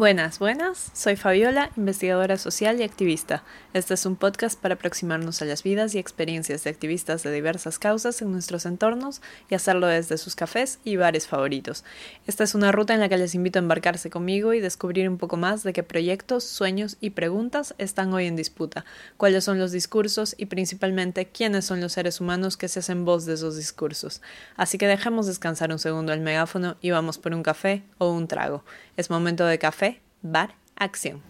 Buenas, buenas. Soy Fabiola, investigadora social y activista. Este es un podcast para aproximarnos a las vidas y experiencias de activistas de diversas causas en nuestros entornos y hacerlo desde sus cafés y bares favoritos. Esta es una ruta en la que les invito a embarcarse conmigo y descubrir un poco más de qué proyectos, sueños y preguntas están hoy en disputa, cuáles son los discursos y principalmente quiénes son los seres humanos que se hacen voz de esos discursos. Así que dejemos descansar un segundo el megáfono y vamos por un café o un trago. Es momento de café bar, acción.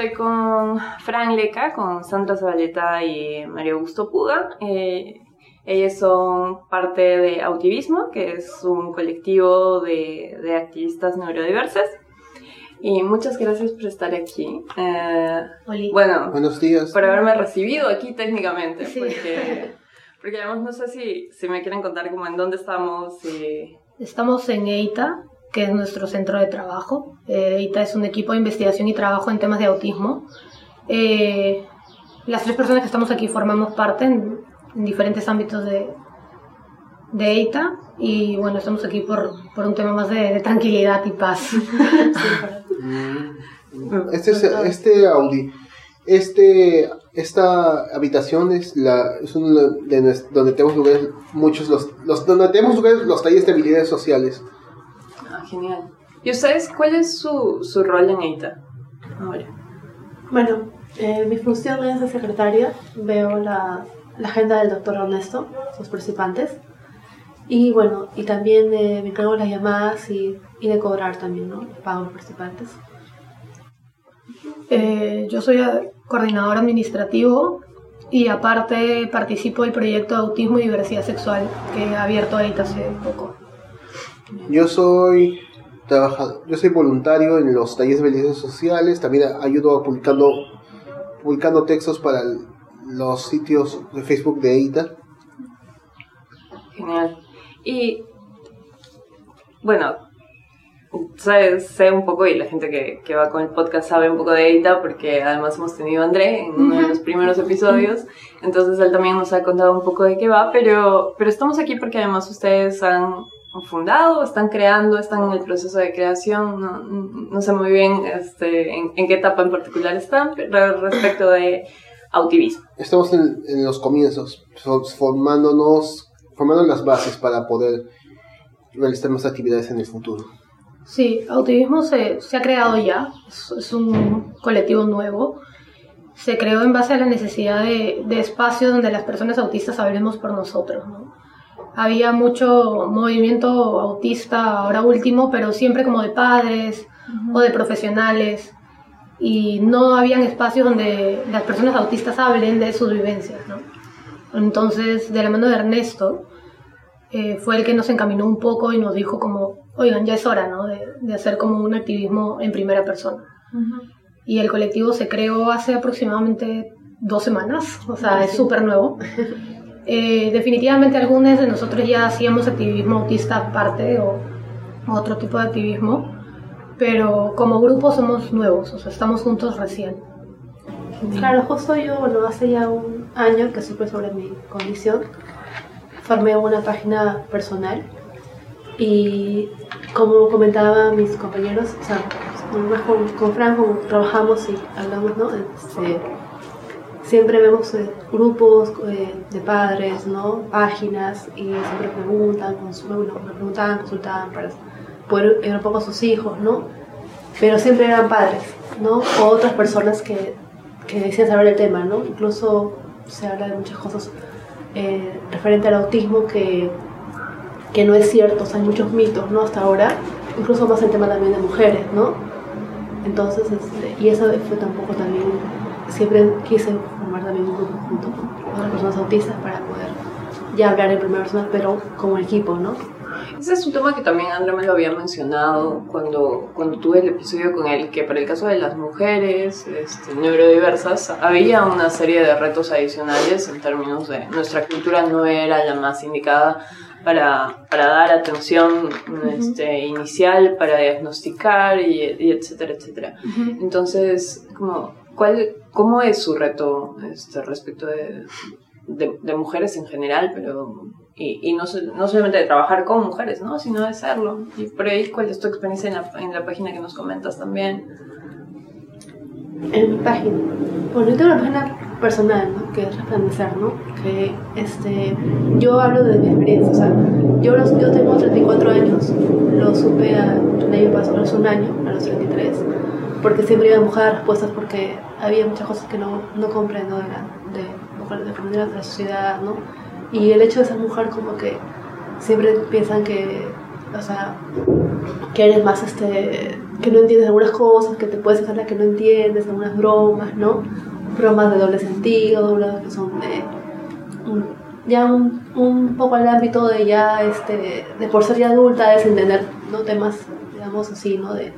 Estoy con Fran Leca, con Sandra Zabaleta y Mario Augusto Puga. Eh, ellos son parte de Autivismo, que es un colectivo de, de activistas neurodiversos. Y muchas gracias por estar aquí. Eh, bueno, buenos días. Por haberme recibido aquí técnicamente. Porque, porque además no sé si, si me quieren contar como en dónde estamos. Y... Estamos en EITA, que es nuestro centro de trabajo. Eh, ITA es un equipo de investigación y trabajo en temas de autismo. Eh, las tres personas que estamos aquí formamos parte en, diferentes ámbitos de, de EITA y bueno, estamos aquí por, por un tema más de, tranquilidad y paz. Mm. este, este Audi, este, esta habitación es, la, es de, donde tenemos lugares, muchos los, los, donde tenemos lugares los talleres de habilidades sociales genial. ¿Y ustedes cuál es su, su rol en EITA ahora? Bueno, eh, mi función es de secretaria. Veo la, la, agenda del doctor Ernesto, sus participantes. Y bueno, y también eh, me encargo de las llamadas y, y, de cobrar también, ¿no? pago a los participantes. Eh, yo soy coordinador administrativo y aparte participo del proyecto de autismo y diversidad sexual que ha abierto EITA hace poco. Yo soy trabajador, yo soy voluntario en los talleres de habilidades sociales, también ayudo publicando, publicando textos para los sitios de Facebook de EITA. Genial. Y bueno, sé, sé, un poco y la gente que, que, va con el podcast sabe un poco de EITA porque además hemos tenido a André en uno de los primeros episodios, entonces él también nos ha contado un poco de qué va, pero, pero estamos aquí porque además ustedes han fundado, están creando, están en el proceso de creación, no, no sé muy bien este, en, qué etapa en particular están respecto de autivismo. Estamos en, en, los comienzos, formándonos, formando las bases para poder realizar más actividades en el futuro. Sí, Autivismo se, se ha creado ya, es, es, un colectivo nuevo. Se creó en base a la necesidad de, de espacios donde las personas autistas hablemos por nosotros, ¿no? Había mucho movimiento autista ahora último, pero siempre como de padres o de profesionales y no habían espacios donde las personas autistas hablen de sus vivencias. ¿no? Entonces, de la mano de Ernesto, eh, fue el que nos encaminó un poco y nos dijo como, oigan, ya es hora ¿no? de, de hacer como un activismo en primera persona. Y el colectivo se creó hace aproximadamente dos semanas, o sea, es súper nuevo. Eh, definitivamente algunos de nosotros ya hacíamos activismo autista aparte o, otro tipo de activismo, pero como grupo somos nuevos, o sea, estamos juntos recién. Claro, justo yo, bueno, hace ya un año que supe sobre mi condición, formé una página personal y como comentaban mis compañeros, o sea, con, con Fran trabajamos y hablamos, ¿no? Este, siempre vemos eh, grupos eh, de padres, ¿no? Páginas y siempre preguntan, bueno, preguntaban, consultaban para poder ver un poco a sus hijos, ¿no? Pero siempre eran padres, ¿no? O otras personas que, que decían saber el tema, ¿no? Incluso se habla de muchas cosas eh, referente al autismo que, que no es cierto, o sea, hay muchos mitos, ¿no? Hasta ahora, incluso más el tema también de mujeres, ¿no? Entonces, este, y eso fue tampoco también, siempre quise formar también un grupo junto con otras personas autistas para poder ya hablar en primera persona, pero como equipo, ¿no? Ese es un tema que también Andrea me lo había mencionado cuando, cuando tuve el episodio con él, que para el caso de las mujeres este, neurodiversas había una serie de retos adicionales en términos de nuestra cultura no era la más indicada para, para dar atención este, inicial, para diagnosticar y, y etcétera, etcétera. Entonces, como, ¿cuál, ¿cómo es su reto este, respecto de, de, de mujeres en general, pero y, y no, no, solamente de trabajar con mujeres, ¿no? sino de serlo. Y por ahí, ¿cuál es tu experiencia en la, en la página que nos comentas también? En mi página. Bueno, yo tengo una página personal, ¿no? Que es resplandecer, ¿no? Que este, yo hablo de mi experiencia, o sea, yo, los, yo tengo 34 años, lo supe el año pasado, hace un año, a los 33, porque siempre iba a buscar respuestas porque había muchas cosas que no, no comprendo de la, de, de, de la sociedad, ¿no? Y el hecho de ser mujer como que siempre piensan que, o sea, que eres más, este, que no entiendes algunas cosas, que te puedes hacer las que no entiendes, algunas bromas, ¿no? Bromas de doble sentido, bromas que son de, ya un, un, poco al ámbito de ya, este, de por ser ya adulta, es entender, ¿no? Temas, digamos así, ¿no? De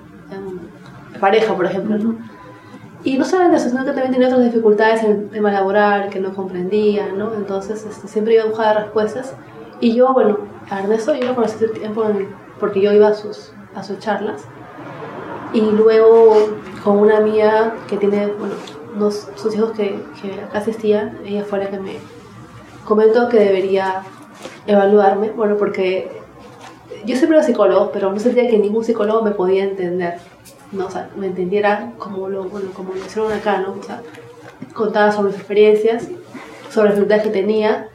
pareja, por ejemplo, ¿no? Y no solamente eso, sino que también tenía otras dificultades en el tema laboral que no comprendía, ¿no? Entonces este, siempre iba a buscar respuestas. Y yo, bueno, a Ernesto yo lo conocí hace tiempo porque yo iba a sus, a sus charlas. Y luego con una amiga que tiene, bueno, unos, sus hijos que, que asistía, ella fue la que me comentó que debería evaluarme, bueno, porque yo siempre era psicólogo, pero no sentía que ningún psicólogo me podía entender no, o sea, me entendiera como lo, bueno, como lo hicieron acá, ¿no? O sea, contaba sobre sus experiencias, sobre las dificultades que tenía,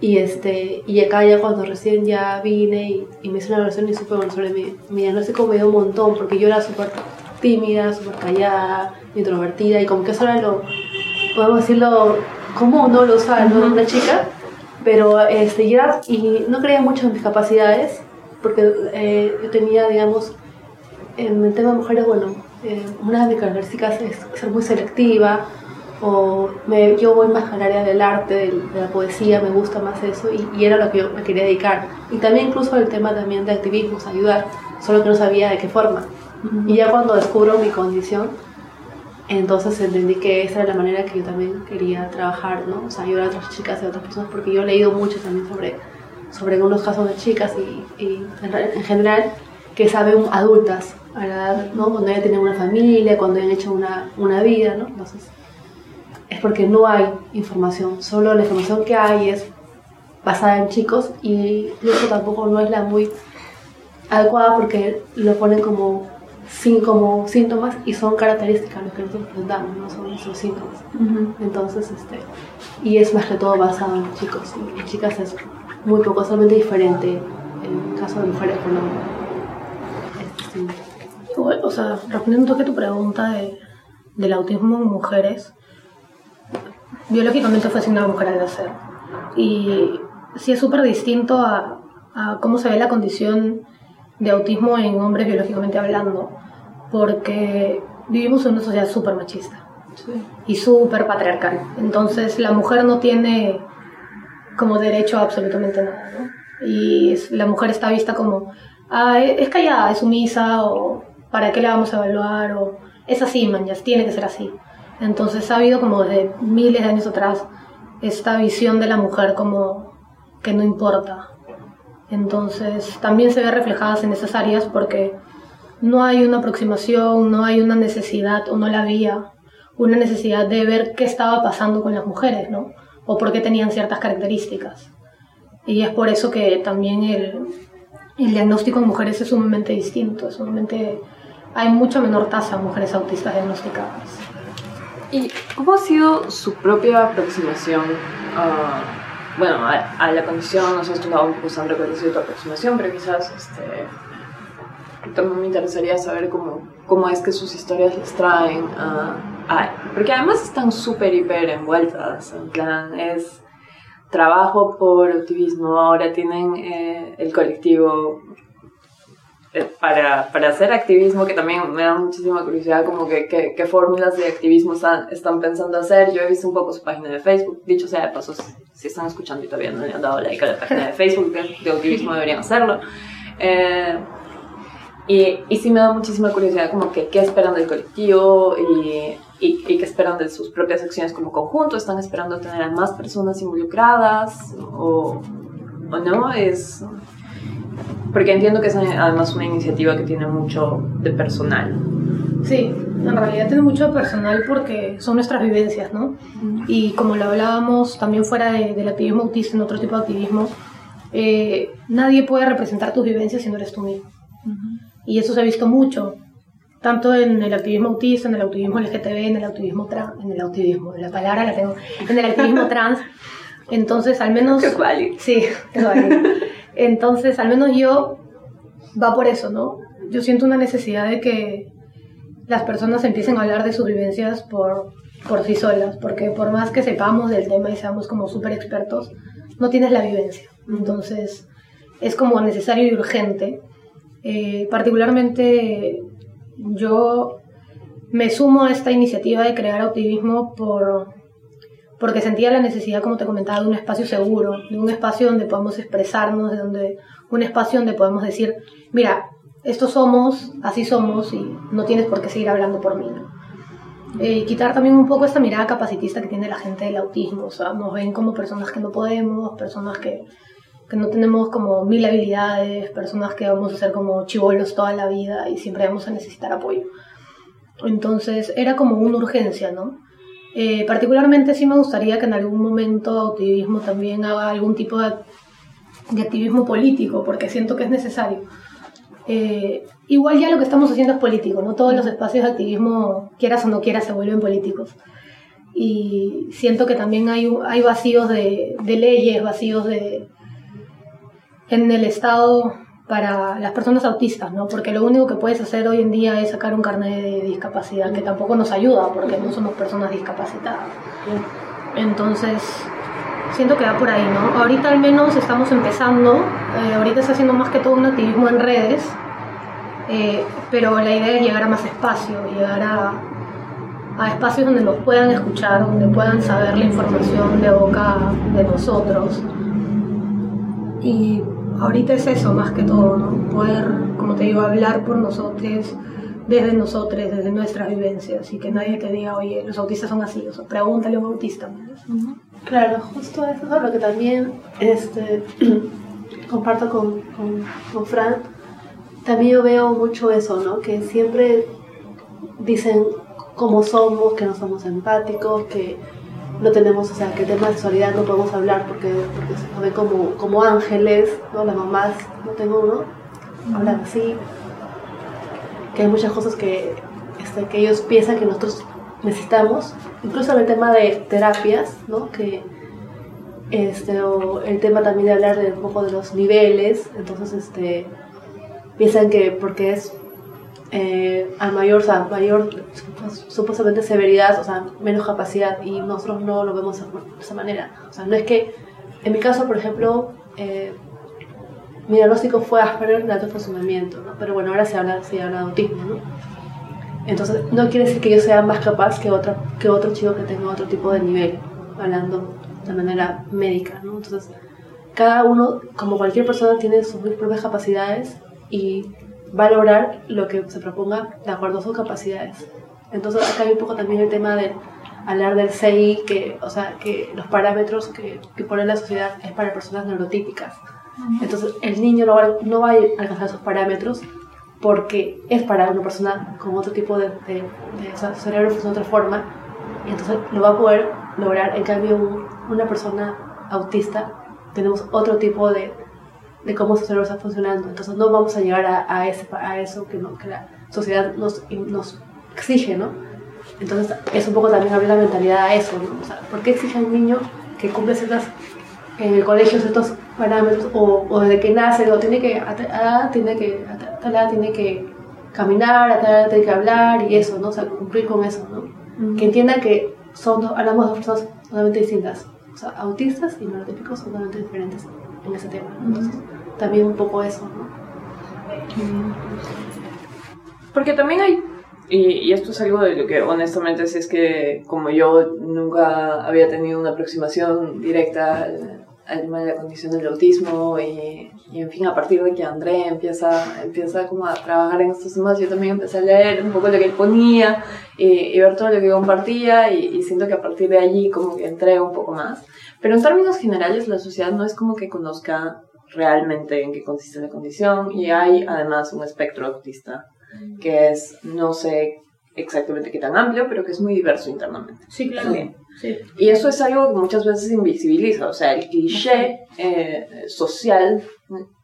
y, este, y acá ya cuando recién ya vine y, y me hice una evaluación y supe bueno, sobre mi, mi diagnóstico me dio un montón, porque yo era súper tímida, súper callada, introvertida, y como que eso era lo, podemos decirlo, común, ¿no? Lo usual, ¿no? Una chica, pero este, y, era, y no creía mucho en mis capacidades, porque eh, yo tenía, digamos, en el tema de mujeres, bueno, eh, una de mis características es ser muy selectiva, o me, yo voy más al área del arte, de, de, la poesía, me gusta más eso, y, y, era lo que yo me quería dedicar. Y también incluso el tema también de activismo, ayudar, solo que no sabía de qué forma. Uh -huh. Y ya cuando descubro mi condición, entonces entendí que esa era la manera que yo también quería trabajar, ¿no? O sea, ayudar a otras chicas y a otras personas, porque yo he leído mucho también sobre, sobre algunos casos de chicas y, y en, en general que saben adultas a la edad, ¿no? Cuando ya tienen una familia, cuando han hecho una, una vida, ¿no? Entonces, es porque no hay información, solo la información que hay es basada en chicos y eso tampoco no es la muy adecuada porque lo ponen como, sin, como síntomas y son características los que nosotros presentamos, no son nuestros síntomas. Uh -huh. Entonces, este, y es más que todo basado en chicos y en chicas es muy poco, solamente diferente en el caso de mujeres con hombres. O sea, respondiendo un toque a tu pregunta de, del autismo en mujeres, biológicamente fue asignada mujer al nacer. Y sí es súper distinto a, a, cómo se ve la condición de autismo en hombres biológicamente hablando, porque vivimos en una sociedad súper machista sí. y súper patriarcal. Entonces la mujer no tiene como derecho a absolutamente nada, ¿no? Y la mujer está vista como, ah, es callada, es sumisa, o para qué la vamos a evaluar, o es así, man, ya tiene que ser así. Entonces ha habido como desde miles de años atrás esta visión de la mujer como que no importa. Entonces también se ve reflejadas en esas áreas porque no hay una aproximación, no hay una necesidad, o no la había, una necesidad de ver qué estaba pasando con las mujeres, ¿no? O por qué tenían ciertas características. Y es por eso que también el, el diagnóstico en mujeres es sumamente distinto, es sumamente, hay mucha menor tasa de mujeres autistas diagnosticadas. ¿Y cómo ha sido su propia aproximación a, bueno, a, a la condición? No sé, esto un poco Sandra cuál ha sido tu aproximación, pero quizás este, también me interesaría saber cómo, cómo es que sus historias les traen a... a porque además están súper, hiper envueltas, en plan, es trabajo por autismo, ahora tienen eh, el colectivo eh, para, para, hacer activismo, que también me da muchísima curiosidad, como que qué fórmulas de activismo están, están pensando hacer. Yo he visto un poco su página de Facebook, dicho sea de paso, si están escuchando y todavía no le han dado like a la página de Facebook de, activismo, deberían hacerlo. Eh, y, y sí me da muchísima curiosidad como que qué esperan del colectivo y, y, y, qué esperan de sus propias acciones como conjunto. ¿Están esperando tener a más personas involucradas o, o no? Es, porque entiendo que es además una iniciativa que tiene mucho de personal. Sí, en realidad tiene mucho de personal porque son nuestras vivencias, ¿no? Y como lo hablábamos también fuera del activismo autista, en otro tipo de activismo, eh, nadie puede representar tus vivencias si no eres tú mismo. Y eso se ha visto mucho, tanto en el activismo autista, en el activismo LGTB, en el activismo trans, en el activismo, la palabra la tengo, en el activismo trans. Entonces, al menos... Sí, es entonces, al menos yo va por eso, ¿no? Yo siento una necesidad de que las personas empiecen a hablar de sus vivencias por, por sí solas, porque por más que sepamos del tema y seamos como súper expertos, no tienes la vivencia. Entonces, es como necesario y urgente. Eh, particularmente, yo me sumo a esta iniciativa de crear activismo por, porque sentía la necesidad, como te comentaba, de un espacio seguro, de un espacio donde podamos expresarnos, de donde, un espacio donde podemos decir, mira, estos somos, así somos y no tienes por qué seguir hablando por mí. ¿no? Eh, quitar también un poco esta mirada capacitista que tiene la gente del autismo, o sea, nos ven como personas que no podemos, personas que, que no tenemos como mil habilidades, personas que vamos a ser como chivolos toda la vida y siempre vamos a necesitar apoyo. Entonces era como una urgencia, ¿no? Eh, particularmente sí me gustaría que en algún momento activismo también haga algún tipo de, activismo político, porque siento que es necesario. Eh, igual ya lo que estamos haciendo es político, no todos los espacios de activismo, quieras o no quieras, se vuelven políticos. Y siento que también hay, hay vacíos de, de leyes, vacíos de, en el Estado para las personas autistas, ¿no? Porque lo único que puedes hacer hoy en día es sacar un carnet de discapacidad, que tampoco nos ayuda porque no somos personas discapacitadas. Entonces, siento que va por ahí, ¿no? Ahorita al menos estamos empezando, eh, ahorita está haciendo más que todo un activismo en redes, eh, pero la idea es llegar a más espacio, llegar a, a espacios donde nos puedan escuchar, donde puedan saber la información de boca de nosotros. Y ahorita es eso más que todo, ¿no? Poder, como te digo, hablar por nosotros, desde nosotros, desde nuestras vivencias y que nadie te diga, oye, los autistas son así, o sea, pregúntale a un autista. Claro, justo eso es lo que también este, comparto con, con, con Fran. También yo veo mucho eso, ¿no? Que siempre dicen cómo somos, que no somos empáticos, que no tenemos, o sea, que el tema de sexualidad no podemos hablar porque, porque se ven como, como ángeles, ¿no? Las mamás, no tengo uno, hablan así, que hay muchas cosas que, este, que ellos piensan que nosotros necesitamos, incluso el tema de terapias, ¿no? Que, este, o el tema también de hablar de un poco de los niveles, entonces este, piensan que porque es eh, a mayor, o sea, mayor supuestamente severidad, o sea, menos capacidad, y nosotros no lo vemos de esa manera. O sea, no es que, en mi caso, por ejemplo, eh, mi diagnóstico fue Asperger de alto funcionamiento, ¿no? pero bueno, ahora se habla, se habla de autismo, ¿no? Entonces, no quiere decir que yo sea más capaz que, otra, que otro chico que tenga otro tipo de nivel, hablando de manera médica, ¿no? Entonces, cada uno, como cualquier persona, tiene sus propias capacidades y valorar lo que se proponga de acuerdo a sus capacidades. Entonces acá hay un poco también el tema de hablar del CI, que, o sea, que los parámetros que, que pone la sociedad es para personas neurotípicas. Entonces el niño no va, no va a alcanzar esos parámetros porque es para una persona con otro tipo de, de, o sea, cerebro funciona de otra forma y entonces lo va a poder lograr. En cambio, una persona autista tenemos otro tipo de, de cómo su cerebro está funcionando. Entonces no vamos a llegar a, a, ese, a eso que, no, que la sociedad nos, nos exige, ¿no? Entonces es un poco también abrir la mentalidad a eso, ¿no? O sea, ¿por qué exige a un niño que cumple ciertas, en el colegio ciertos parámetros o, o desde que nace, o tiene que, a, tiene que, a tal edad tiene que caminar, a tal edad tiene que hablar y eso, ¿no? O sea, cumplir con eso, ¿no? Que entienda que son hablamos de dos personas totalmente distintas. O sea, autistas y neurotípicos son totalmente diferentes en ese tema. Entonces, también un poco eso, ¿no? Porque también hay, y, y, esto es algo de lo que honestamente si es que como yo nunca había tenido una aproximación directa al, al tema de la condición del autismo y, y, en fin, a partir de que André empieza, empieza como a trabajar en estos temas, yo también empecé a leer un poco lo que él ponía y, y ver todo lo que compartía y, siento que a partir de allí como que entré un poco más. Pero en términos generales la sociedad no es como que conozca realmente en qué consiste la condición y hay además un espectro autista que es, no sé exactamente qué tan amplio, pero que es muy diverso internamente. Sí, claro. Sí. Sí. Y eso es algo que muchas veces invisibiliza, o sea, el cliché eh, social,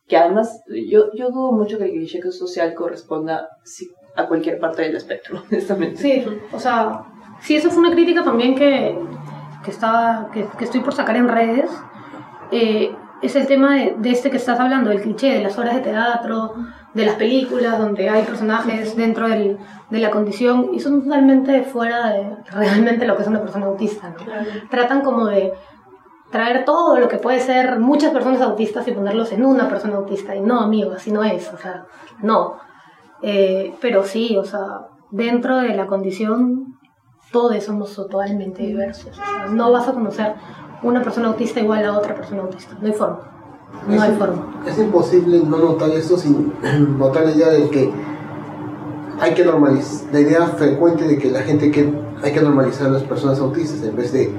que además yo, yo dudo mucho que el cliché social corresponda a cualquier parte del espectro, honestamente. Sí, o sea, sí, eso fue una crítica también que, que, estaba, que, que estoy por sacar en redes. Eh, es el tema de, de, este que estás hablando, el cliché de las obras de teatro, de las películas, donde hay personajes dentro del, de la condición y son totalmente fuera de realmente lo que es una persona autista. ¿no? Claro. Tratan como de traer todo lo que puede ser muchas personas autistas y ponerlos en una persona autista. Y no, amigo, así no es, o sea, no. Eh, pero sí, o sea, dentro de la condición todos somos totalmente diversos. O sea, no vas a conocer una persona autista igual a otra persona autista. No hay forma. No es, hay forma. Es imposible no notar esto sin notar la idea de que hay que normalizar, la idea frecuente de que la gente que hay que normalizar a las personas autistas en vez de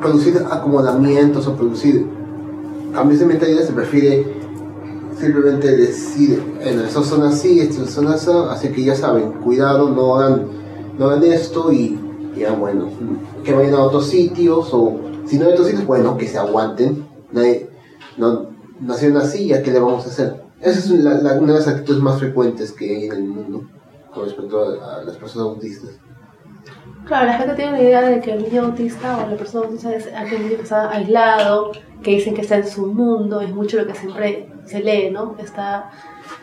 producir acomodamientos o producir cambios de mentalidad, se prefiere simplemente decir, en estas son así, estas son así, así que ya saben, cuidado, no hagan, no hagan esto y ya bueno, que vayan a otros sitios o si no hay sitios, bueno, que se aguanten. Nadie, no, nacieron así, ¿ya qué le vamos a hacer? Esa es la, la, una de las actitudes más frecuentes que hay en el mundo con respecto a, a, las personas autistas. Claro, la gente tiene la idea de que el niño autista o la persona autista es aquel niño que está aislado, que dicen que está en su mundo, es mucho lo que siempre se lee, ¿no? Está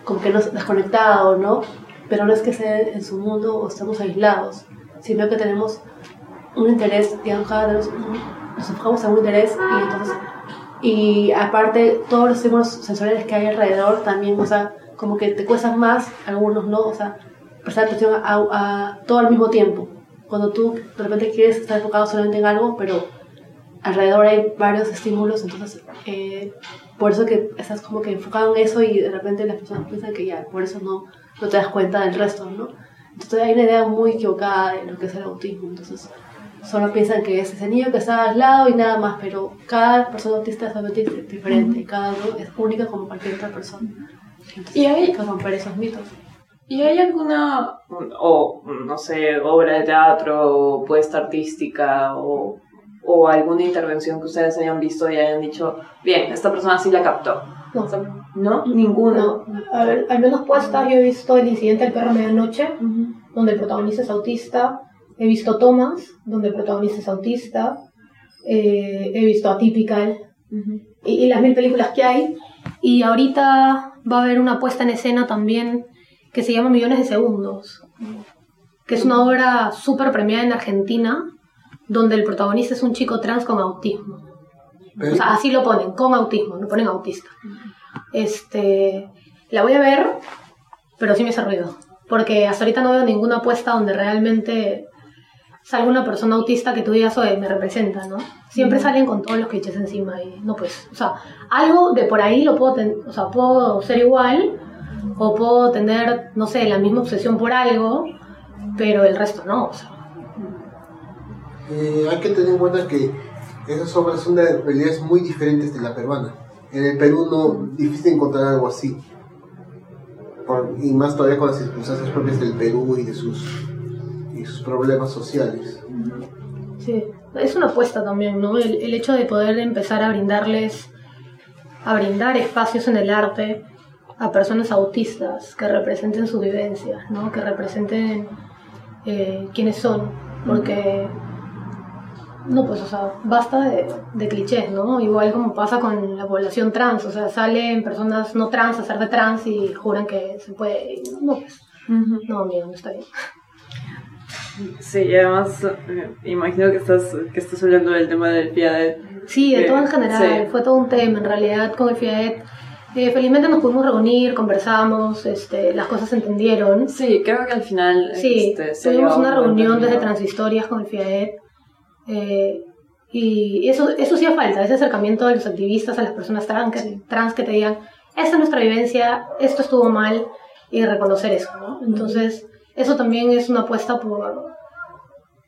como que no desconectado, ¿no? Pero no es que esté en su mundo o estamos aislados, sino que tenemos un interés, digamos, cada nos, enfocamos en un interés y entonces y aparte todos los estímulos sensoriales que hay alrededor también, o sea, como que te cuestan más, algunos no, o sea, prestar atención a, a, todo al mismo tiempo. Cuando tú de repente quieres estar enfocado solamente en algo, pero alrededor hay varios estímulos, entonces eh, por eso que estás como que enfocado en eso y de repente las personas piensan que ya, por eso no, no te das cuenta del resto, ¿no? Entonces hay una idea muy equivocada de lo que es el autismo, entonces solo piensan que es ese niño que está aislado y nada más, pero cada persona autista es totalmente diferente, cada uno es única como cualquier otra persona. Entonces, y hay que romper esos mitos. ¿Y hay alguna, o no sé, obra de teatro, o puesta artística, o, o alguna intervención que ustedes hayan visto y hayan dicho, bien, esta persona sí la captó? No, ¿No? Ninguno. No. Al, al menos puesta, yo he visto El incidente del perro a medianoche, uh -huh. donde el protagonista es autista. He visto Thomas, donde el protagonista es autista. Eh, he visto Atypical. Uh -huh. y, y, las mil películas que hay. Y ahorita va a haber una puesta en escena también que se llama Millones de Segundos, que es una obra súper premiada en Argentina, donde el protagonista es un chico trans con autismo. O sea, así lo ponen, con autismo, lo ponen autista. Este, la voy a ver, pero sí me hace ruido. Porque hasta ahorita no veo ninguna apuesta donde realmente salga una persona autista que tú digas, oye, me representa, ¿no? Siempre salen con todos los clichés encima y no pues, o sea, algo de por ahí lo puedo, ten o sea, puedo ser igual o puedo tener, no sé, la misma obsesión por algo, pero el resto no, o sea. Eh, hay que tener en cuenta que esas obras son de realidades muy diferentes de la peruana. En el Perú no difícil encontrar algo así. Por, y más todavía con las circunstancias propias del Perú y de sus, sus problemas sociales. Sí, es una apuesta también, ¿no? El, el hecho de poder empezar a brindarles, a brindar espacios en el arte a personas autistas que representen sus vivencias, ¿no? Que representen eh, quiénes son, porque no, pues, o sea, basta de, de, clichés, ¿no? Igual como pasa con la población trans, o sea, salen personas no trans a ser de trans y juran que se puede. No, pues. Uh -huh. No, amigo, no está bien. Sí, y además, eh, imagino que estás, que estás hablando del tema del FIADET. Sí, de todo en general, sí. fue todo un tema. En realidad, con el FIADET Eh, felizmente nos pudimos reunir, conversamos, este, las cosas se entendieron. Sí, creo que al final. Sí, este, se tuvimos una un reunión desde. Transhistorias con el FIAED. eh, y eso, eso hacía falta, ese acercamiento de los activistas a las personas trans que, trans que te digan, esta es nuestra vivencia, esto estuvo mal, y reconocer eso, ¿no? Entonces, eso también es una apuesta por...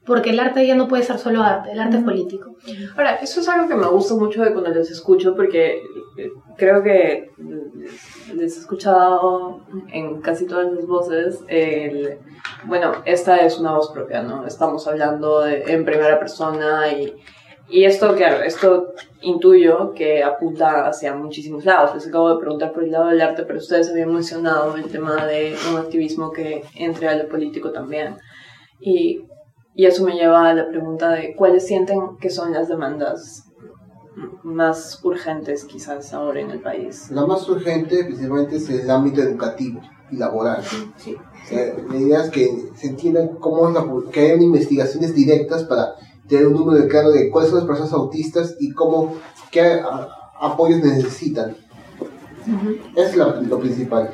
Porque el arte ya no puede ser solo arte, el arte es político. Ahora, eso es algo que me gusta mucho de cuando los escucho porque eh, creo que les he escuchado en casi todas las voces. El, bueno, esta es una voz propia, ¿no? Estamos hablando de- en primera persona y, y esto, claro, esto intuyo que apunta hacia muchísimos lados. Les acabo de preguntar por el lado del arte, pero ustedes habían mencionado el tema de un activismo que entre a lo político también. Y y eso me lleva a la pregunta de cuáles sienten que son las demandas más urgentes quizás ahora en el país. La más urgente principalmente es el ámbito educativo y laboral. Sí. O sea, la idea es que se entienda cómo es la, que hayan investigaciones directas para tener un número claro de cuáles son las personas autistas y cómo, qué a- apoyos necesitan. Es la- lo principal.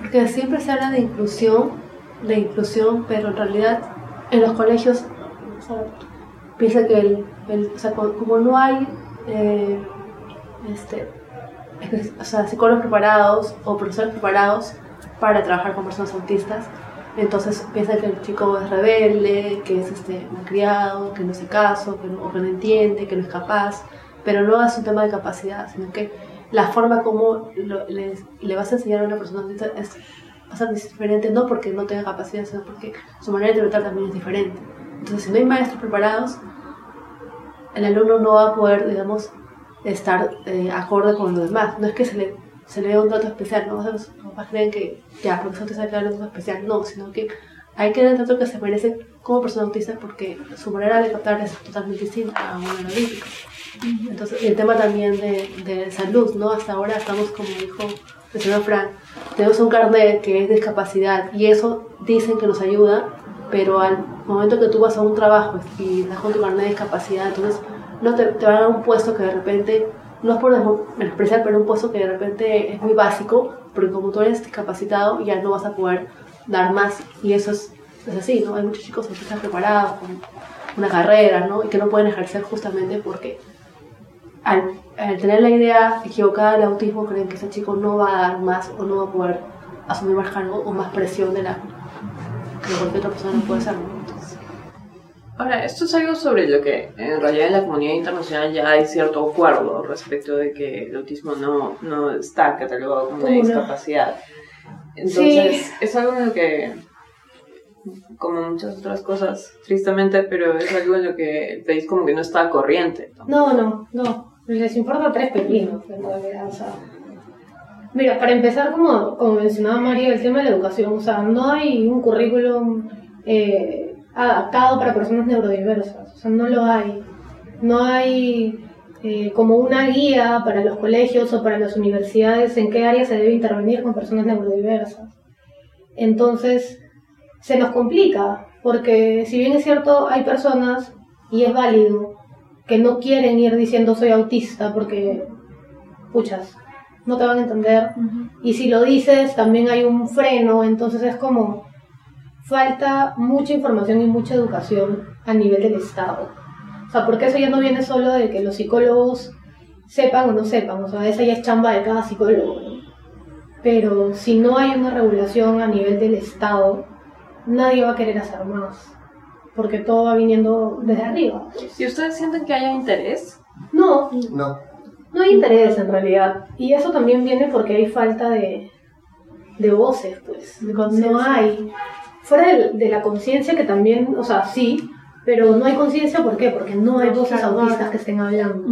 Porque siempre se habla de inclusión, de inclusión, pero en realidad en los colegios o sea, piensa que el, el- o sea, co- como no hay eh, este, o sea, psicólogos preparados o profesores preparados para trabajar con personas autistas, entonces piensa que el chico es rebelde, que es este, malcriado, que no hace caso, que no, o que no entiende, que no es capaz, pero no es un tema de capacidad, sino que la forma como lo- les- le vas a enseñar a una persona es ser diferente, no porque no tenga capacidad, sino porque su manera de interpretar también es diferente. Entonces, si no hay maestros preparados, el alumno no va a poder, digamos, estar eh, acorde con los demás. No es que se le, se le dé un trato especial, ¿no? O sea, papás creen que ya, porque autistas hay que un trato especial. No, sino que hay que darle el trato que se merece como persona autista porque su manera de captar es totalmente distinta a un neurotípico. Entonces, el tema también de, de salud, ¿no? Hasta ahora estamos, como dijo el señor Frank, tenemos un carnet que es discapacidad y eso dicen que nos ayuda, pero al momento que tú vas a un trabajo y das con tu carnet de discapacidad, entonces no te, te van a dar un puesto que de repente, no es por menospreciar, pero un puesto que de repente es muy básico, porque como tú eres discapacitado ya no vas a poder dar más y eso es, así, ¿no? Hay muchos chicos que están preparados con una carrera, ¿no? Y que no pueden ejercer justamente porque al, al tener la idea equivocada del autismo, creen que ese chico no va a dar más o no va a poder asumir más cargo o más presión de la que cualquier otra persona puede hacer. ¿no? Ahora, esto es algo sobre lo que en realidad en la comunidad internacional ya hay cierto acuerdo respecto de que el autismo no, no está catalogado como una discapacidad. Entonces, es algo en lo que, como muchas otras cosas, tristemente, pero es algo en lo que el país como que no está corriente. No, no, no. Les importa tres pepinos, en realidad. O sea, mira, para empezar, como, como mencionaba María, el tema de la educación, o sea, no hay un currículum eh, adaptado para personas neurodiversas, o sea, no lo hay. No hay eh, como una guía para los colegios o para las universidades en qué área se debe intervenir con personas neurodiversas. Entonces, se nos complica, porque si bien es cierto, hay personas, y es válido, que no quieren ir diciendo soy autista porque, puchas, no te van a entender. Y si lo dices, también hay un freno, entonces es como falta mucha información y mucha educación a nivel del Estado. O sea, porque eso ya no viene solo de que los psicólogos sepan o no sepan, o sea, esa ya es chamba de cada psicólogo. ¿no? Pero si no hay una regulación a nivel del Estado, nadie va a querer hacer más, porque todo va viniendo desde arriba. ¿Y ustedes sienten que haya interés? No, No. no hay interés en realidad. Y eso también viene porque hay falta de, de voces, pues. De. No hay. Fuera de, de la conciencia que también, o sea, sí, pero no hay conciencia, ¿por qué? Porque no hay voces autistas que estén hablando.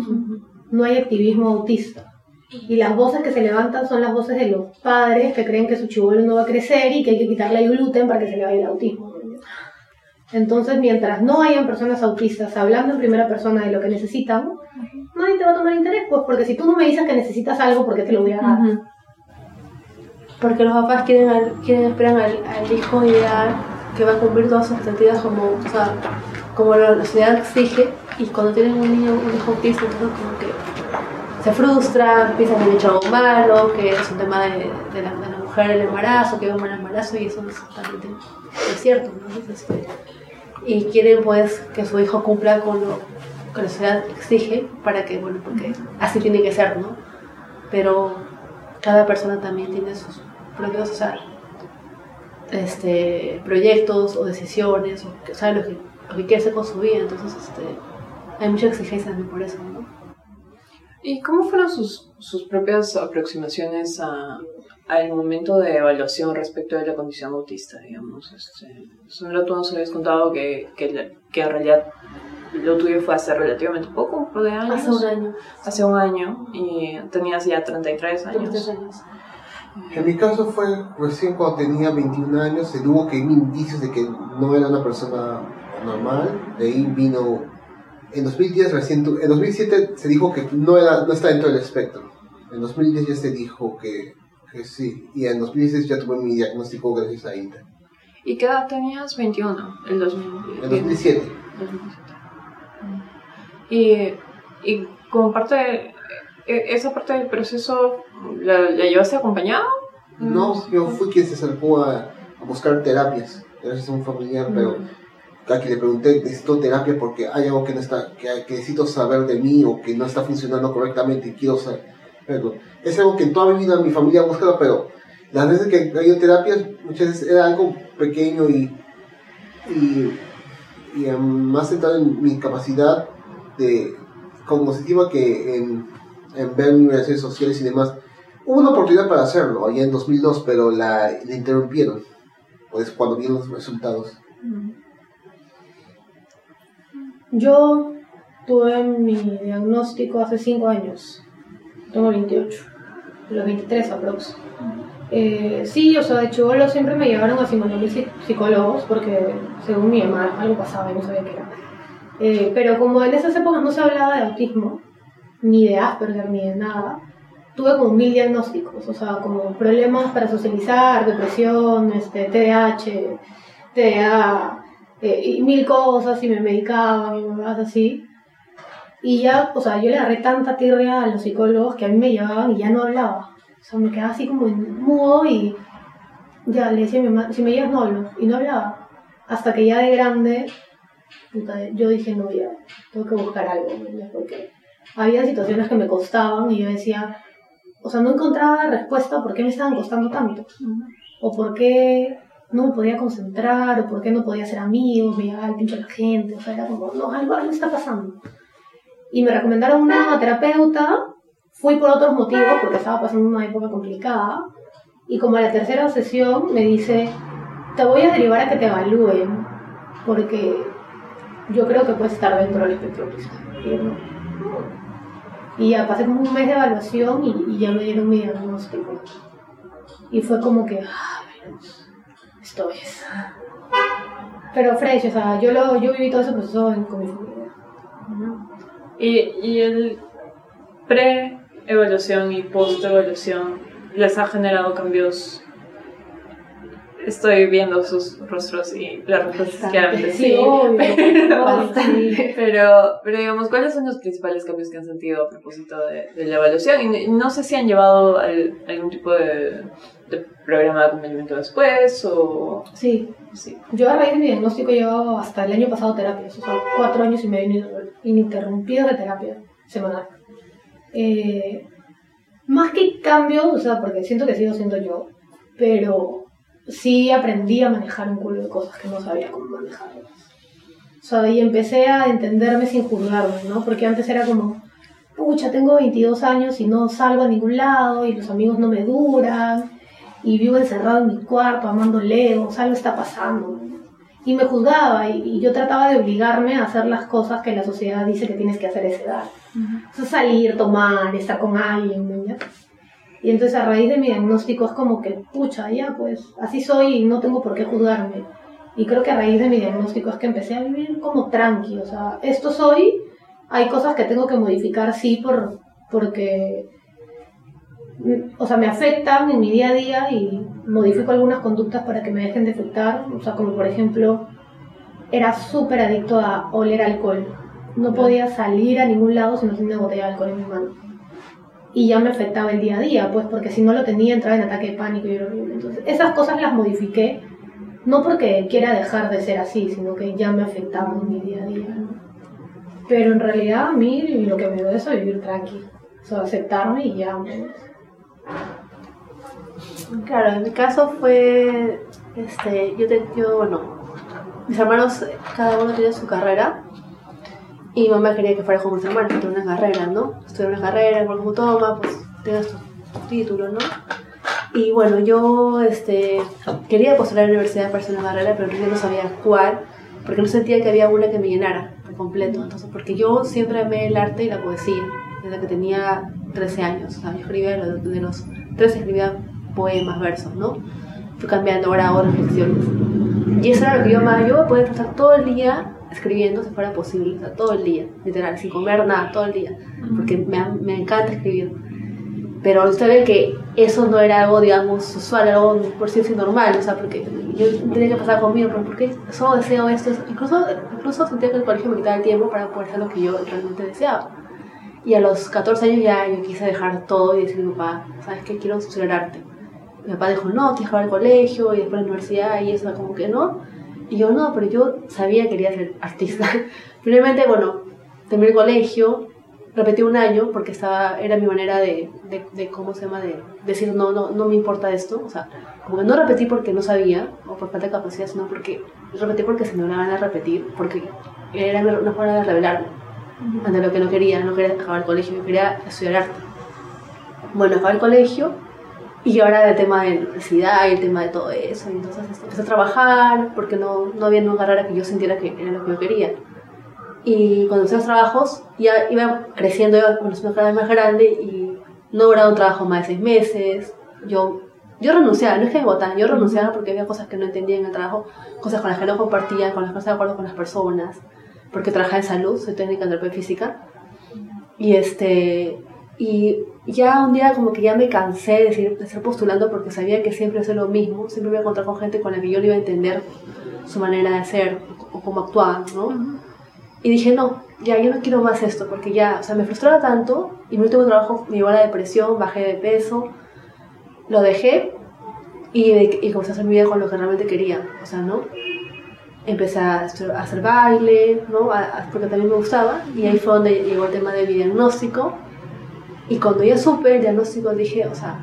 No hay activismo autista. Y las voces que se levantan son las voces de los padres que creen que su chivolo no va a crecer y que hay que quitarle el gluten para que se le vaya el autismo. Entonces, mientras no hayan personas autistas hablando en primera persona de lo que necesitan, nadie te va a tomar interés, pues porque si tú no me dices que necesitas algo, ¿por qué te lo voy a dar? Porque los papás quieren, al- quieren esperan al, al hijo ideal que va a cumplir todas sus expectativas como, o sea, como la, sociedad exige y cuando tienen un niño, un hijo autista, entonces como que se frustra, piensa que han hecho algo malo, que es un tema de, de, la, de la mujer el embarazo, que un mal embarazo y eso es totalmente cierto, ¿no? Este, y quieren pues que su hijo cumpla con lo que la sociedad exige para que, bueno, porque así tiene que ser, ¿no? Pero cada persona también tiene sus propios, o sea, este, proyectos o decisiones, o que sabe lo que, lo que quiere hacer con su vida, entonces este, hay mucha exigencia también por eso, ¿no? ¿Y cómo fueron sus, sus propias aproximaciones a, al momento de evaluación respecto de la condición autista, digamos? Este, Sandra, tú nos habías contado que, que, la- que en realidad lo tuyo fue hace relativamente poco, un par de años. Hace un año. Hace un año y tenías ya 33 años. 33 años. En mi caso fue recién cuando tenía 21 años, se tuvo que indicios de que no era una persona normal. De ahí vino, en 2010 recién, tu- en 2007 se dijo que no, era, no está dentro del espectro. En 2010 ya se dijo que, que sí. Y en 2016 ya tuve mi diagnóstico gracias a INTA. ¿Y qué edad tenías? 21, el 2000. En 2007. 2007. Y, y como parte de, esa parte del proceso, ¿la, la llevaste acompañado? No, yo fui quien se acercó a, a buscar terapias, gracias a un familiar, pero a quien le pregunté, necesito terapia porque hay algo que no está, que, que necesito saber de mí o que no está funcionando correctamente y quiero saber. Pero es algo que en toda mi vida mi familia ha buscado, pero las veces que he ido terapias, muchas veces era algo pequeño y, y, y em, más centrado en mi capacidad de cognitiva que en, en ver mis relaciones sociales y demás. Hubo una oportunidad para hacerlo allá en 2002, pero la, la interrumpieron. Pues cuando vieron los resultados. Yo tuve mi diagnóstico hace 5 años. Tengo 28. Los 23 aprox. Eh, sí, o sea, de chivolo siempre me llevaron a 50.000 psi- psicólogos porque según mi mamá algo pasaba y no sabía qué era. Eh, pero como en esas épocas no se hablaba de autismo, ni de Asperger, ni de nada, tuve como mil diagnósticos, o sea, como problemas para socializar, depresión, este, TDAH, TDA, eh, y mil cosas, y me medicaban, y cosas así. Y ya, o sea, yo le agarré tanta tirria a los psicólogos que a mí me llevaban y ya no hablaba. O sea, me quedaba así como en mudo y ya le decía a mi mamá, si me llevas no hablo, y no hablaba. Hasta que ya de grande, yo dije, no, ya, tengo que buscar algo, porque había situaciones que me costaban y yo decía, o sea, no encontraba respuesta por qué me estaban costando tanto, o por qué no me podía concentrar, o por qué no podía hacer amigos, me llegaba el pincho la gente, o sea, era como, no, algo, algo está pasando. Y me recomendaron una terapeuta, fui por otros motivos, porque estaba pasando una época complicada, y como a la tercera sesión me dice, te voy a derivar a que te evalúen, porque yo creo que puedes estar dentro del espectro autista. Y ya pasé como un mes de evaluación y, y ya me dieron mi diagnóstico. Y fue como que, ah, bueno, esto es. Pero fresh, o sea, yo, lo, yo viví todo ese proceso en- con mi familia. Y, y el pre-evaluación y post-evaluación les ha generado cambios. Estoy viendo sus rostros y la respuesta es claramente sí. obvio. pero, Bastante. pero, pero digamos, ¿cuáles son los principales cambios que han sentido a propósito de, de la evaluación? Y no sé si han llevado al- algún tipo de, de programa de acompañamiento después o... Sí, Sí. yo a raíz de mi diagnóstico llevaba hasta el año pasado terapias, o sea, cuatro años y medio ininter- ininterrumpidos de terapia semanal. Eh, más que cambios, o sea, porque siento que sigo siendo yo, pero sí aprendí a manejar un culo de cosas que no sabía cómo manejarlas. O sea, y empecé a entenderme sin juzgarme, ¿no? Porque antes era como, pucha, tengo 22 años y no salgo a ningún lado y los amigos no me duran y vivo encerrado en mi cuarto amando Legos, algo está pasando. Y me juzgaba y, y yo trataba de obligarme a hacer las cosas que la sociedad dice que tienes que hacer a esa edad. O sea, salir, tomar, estar con alguien, ¿no? Y entonces a raíz de mi diagnóstico es como que, pucha, ya pues, así soy y no tengo por qué juzgarme. Y creo que a raíz de mi diagnóstico es que empecé a vivir como tranqui, o sea, esto soy, hay cosas que tengo que modificar, sí, por, porque, o sea, me afectan en mi día a día y modifico algunas conductas para que me dejen de afectar, o sea, como por ejemplo, era súper adicto a oler alcohol. No podía salir a ningún lado si no tenía una botella de alcohol en mi mano. Y ya me afectaba el día a día, pues porque si no lo tenía entraba en ataque de pánico y era horrible. Entonces, esas cosas las modifiqué, no porque quiera dejar de ser así, sino que ya me afectaba en mi día a día. ¿no? Pero en realidad a mí lo que me dio eso es vivir tranquilo, o sea, aceptarme y ya. Claro, en mi caso fue, este, yo, te, yo, bueno, mis hermanos, cada uno tenía su carrera y mi mamá quería que fuera como mis hermanos, que tuviera una carrera, ¿no? Estudiar una carrera, igual como toma, pues tengas tu, tu título, ¿no? Y bueno, yo este, quería postular a la universidad para hacer una carrera, pero yo no sabía cuál, porque no sentía que había una que me llenara por completo. Entonces, porque yo siempre amé el arte y la poesía, desde que tenía 13 años. O sea, yo escribía, de los 13 escribía poemas, versos, ¿no? Fui cambiando, ahora hago reflexiones. Y eso era lo que yo amaba. Yo podía estar todo el día escribiendo si fuera posible, o sea, todo el día, literal, sin comer nada, todo el día, porque me, me encanta escribir. Pero usted ve que eso no era algo, digamos, usual, algo por cierto normal, o sea, porque yo tenía que pasar conmigo, pero ¿por qué solo deseo esto? Incluso, incluso sentía que el colegio me quitaba el tiempo para poder hacer lo que yo realmente deseaba. Y a los 14 años ya yo quise dejar todo y decirle a mi papá, ¿sabes qué? Quiero estudiar arte. Mi papá dijo, no, tienes que acabar el colegio y después la universidad y eso, como que no. Y yo, no, pero yo sabía que quería ser artista. Finalmente, bueno, terminé el colegio, repetí un año porque estaba, era mi manera de, de, de, ¿cómo se llama?, de decir, no, no, no me importa esto. O sea, como que no repetí porque no sabía o por falta de capacidad, sino porque repetí porque se me daba ganas de repetir, porque era una forma de revelarme ante lo que no quería, no quería acabar el colegio, yo quería estudiar arte. Bueno, acabé el colegio y ahora el tema de la universidad y el tema de todo eso. Entonces este, empecé a trabajar porque no, no había una carrera que yo sintiera que era lo que yo quería. Y cuando empecé los trabajos, ya iba creciendo, iba conociendo cada vez más grande y no duraba un trabajo más de seis meses. Yo, yo renunciaba, no es que me votaban, yo renunciaba porque había cosas que no entendía en el trabajo, cosas con las que no compartía, con las que no estaba de acuerdo con las personas, porque trabajaba en salud, soy técnica en terapia física. Y este, y ya un día como que ya me cansé de, seguir, de estar postulando porque sabía que siempre hacía lo mismo, siempre me iba a encontrar con gente con la que yo no iba a entender su manera de ser o cómo actuaban, ¿no? Y dije, no, ya, yo no quiero más esto porque ya, o sea, me frustraba tanto y mi último trabajo me llevó a la depresión, bajé de peso, lo dejé y, y comencé a hacer mi vida con lo que realmente quería, o sea, ¿no? Empecé a hacer baile, ¿no? A, a, porque también me gustaba y ahí fue donde llegó el tema de mi diagnóstico y cuando ya supe el diagnóstico dije, o sea,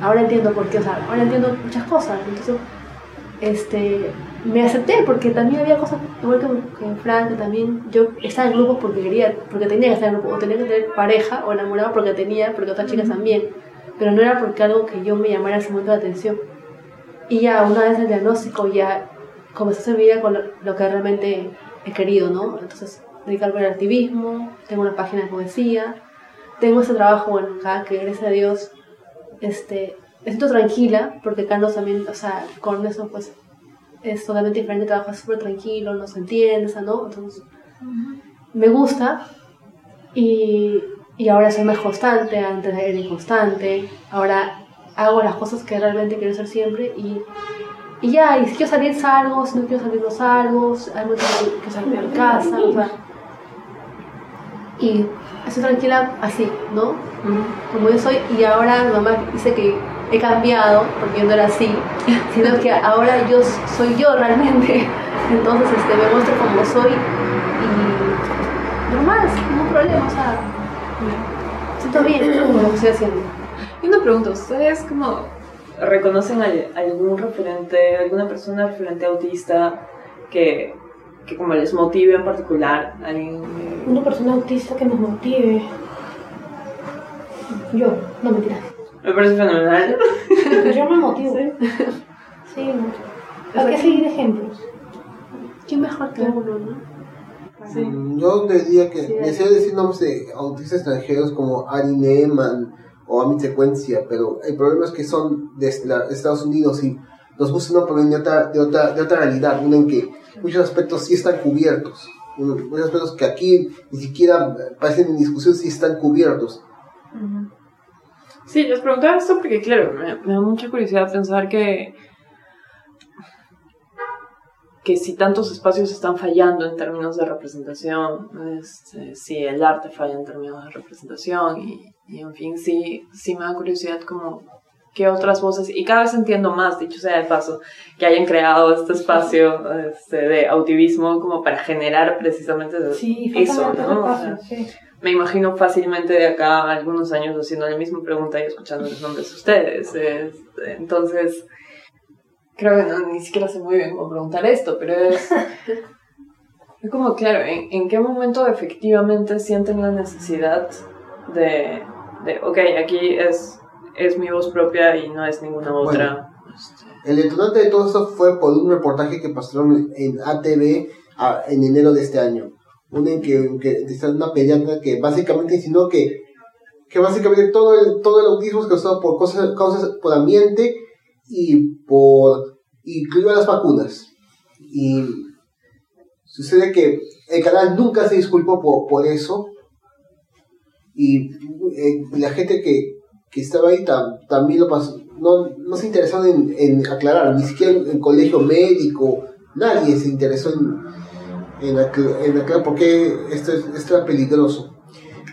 ahora entiendo por qué, o sea, ahora entiendo muchas cosas. Entonces, este, me acepté porque también había cosas, igual que, que Frank, que también yo estaba en grupos porque quería, porque tenía que estar en grupos, o tenía que tener pareja o enamorado porque tenía, porque otras chicas también, pero no era porque algo que yo me llamara ese momento de atención. Y ya una vez el diagnóstico ya comencé a mi vida con lo, lo que realmente he querido, ¿no? Entonces, dedicarme al activismo, tengo una página de poesía, tengo ese trabajo, bueno, acá que gracias a Dios, este, me siento tranquila, porque Carlos también, o sea, con eso, pues, es totalmente diferente, trabaja súper tranquilo, no se entiende, o sea, ¿no? Entonces, uh -huh. me gusta, y, y ahora soy más constante, antes era inconstante, ahora hago las cosas que realmente quiero hacer siempre, y, y ya, y si quiero salir, salgo, si no quiero salir, no salgo, hay mucho que salir de casa, o sea, y estoy tranquila así, ¿no? Como yo soy, y ahora mi mamá dice que he cambiado, porque yo no era así, sino que ahora yo soy yo realmente. Entonces este, me muestro como soy y normal, ningún problema, o sea, me siento bien con lo que estoy haciendo. Y una pregunta, ¿ustedes como reconocen a algún referente, alguna persona referente autista que que como les motive en particular alguien una persona autista que nos motive. Yo no me tiras me parece fenomenal. Yo me motivo. Sí, sí hay que seguir ejemplos. Quién mejor que uno no Sí. Yo diría que sí, deseo decir nombres de autistas extranjeros como Ari Neyman o Amit Secuencia, pero el problema es que son de Estados Unidos y nos buscan una problema de otra, de otra, de otra realidad, una en que muchos aspectos sí están cubiertos, muchos aspectos que aquí ni siquiera parecen en discusión sí están cubiertos. Sí, les preguntaba esto porque, claro, me, me da mucha curiosidad pensar que que si tantos espacios están fallando en términos de representación, este, si el arte falla en términos de representación y, y, en fin, sí, sí me da curiosidad como qué otras voces, y cada vez entiendo más, dicho sea de paso, que hayan creado este espacio este, de autivismo como para generar precisamente eso, ¿no? Me imagino fácilmente de acá algunos años haciendo la misma pregunta y escuchando los nombres de ustedes. Este, entonces, creo que no, ni siquiera sé muy bien cómo preguntar esto, pero es, es como, claro, ¿en, ¿en, qué momento efectivamente sienten la necesidad de, de ok, aquí es, es mi voz propia y no es ninguna otra? el detonante de todo esto fue por un reportaje que pasaron en ATV en enero de este año. Una en que, que una pediatra que básicamente insinuó que, que básicamente todo el, todo el autismo es causado por cosas, causas por ambiente y por incluido las vacunas. Y sucede que el canal nunca se disculpó por, por eso. Y eh, la gente que, que estaba ahí también lo pasó, no, no se interesó en, en aclarar, ni siquiera en, colegio médico, nadie se interesó en, en, aclarar por qué esto, esto era peligroso.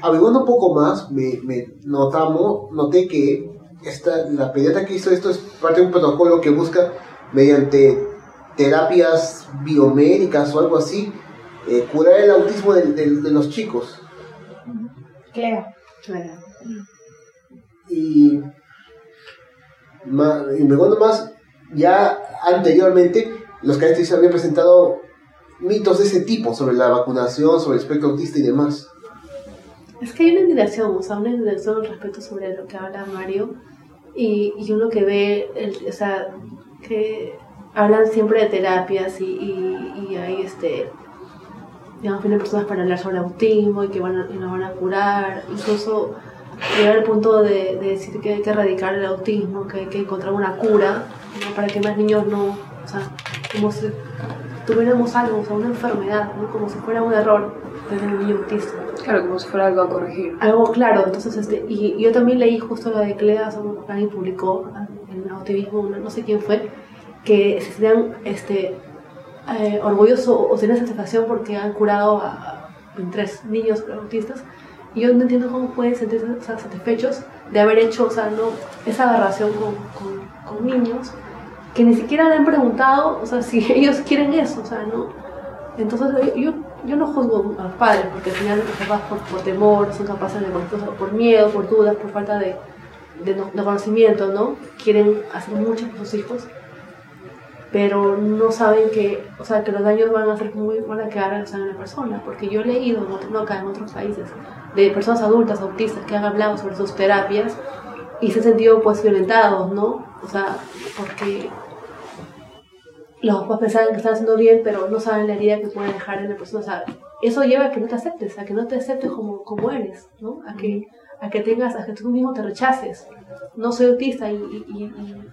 Averiguando un poco más, me, me notamos, noté que esta, la pediatra que hizo esto es parte de un protocolo que busca mediante terapias biomédicas o algo así, eh, curar el autismo de, los chicos. Claro. Y, y me cuento más, ya anteriormente los se habían presentado mitos de ese tipo sobre la vacunación, sobre el espectro autista y demás. Es que hay una indignación, o sea, una indignación respecto sobre lo que habla Mario y, y uno que ve, el, o sea, que hablan siempre de terapias y, y, hay este digamos vienen personas para hablar sobre autismo y que van y van a curar incluso llegar al punto de, de, decir que hay que erradicar el autismo que hay que encontrar una cura para que más niños no o sea como si tuviéramos algo o sea una enfermedad ¿no? como si fuera un error tener un niño autista claro como si fuera algo a corregir algo claro entonces este y, yo también leí justo lo de Clea alguien publicó en Autivismo, no sé quién fue, que se sentían este, eh, orgullosos o tenían satisfacción porque han curado a, tres niños autistas. Y yo no entiendo cómo pueden sentirse satisfechos de haber hecho o sea, no, esa aberración con, con, con, niños que ni siquiera le han preguntado o sea, si ellos quieren eso. O sea, ¿no? Entonces yo, yo no juzgo a los padres porque al final los papás por, por temor son capaces de por miedo, por dudas, por falta de, de, de, conocimiento, ¿no? Quieren hacer mucho por sus hijos, pero no saben que, o sea, que los daños van a ser muy, van a quedar en la persona, porque yo he leído, no acá en otros países, de personas adultas, autistas, que han hablado sobre sus terapias y se han sentido pues violentados, ¿no? O sea, porque los papás pensaban que están haciendo bien, pero no saben la herida que pueden dejar en la persona. O sea, eso lleva a que no te aceptes, a que no te aceptes como, como eres, ¿no? A que a que tengas, a que tú mismo te rechaces. No soy autista y,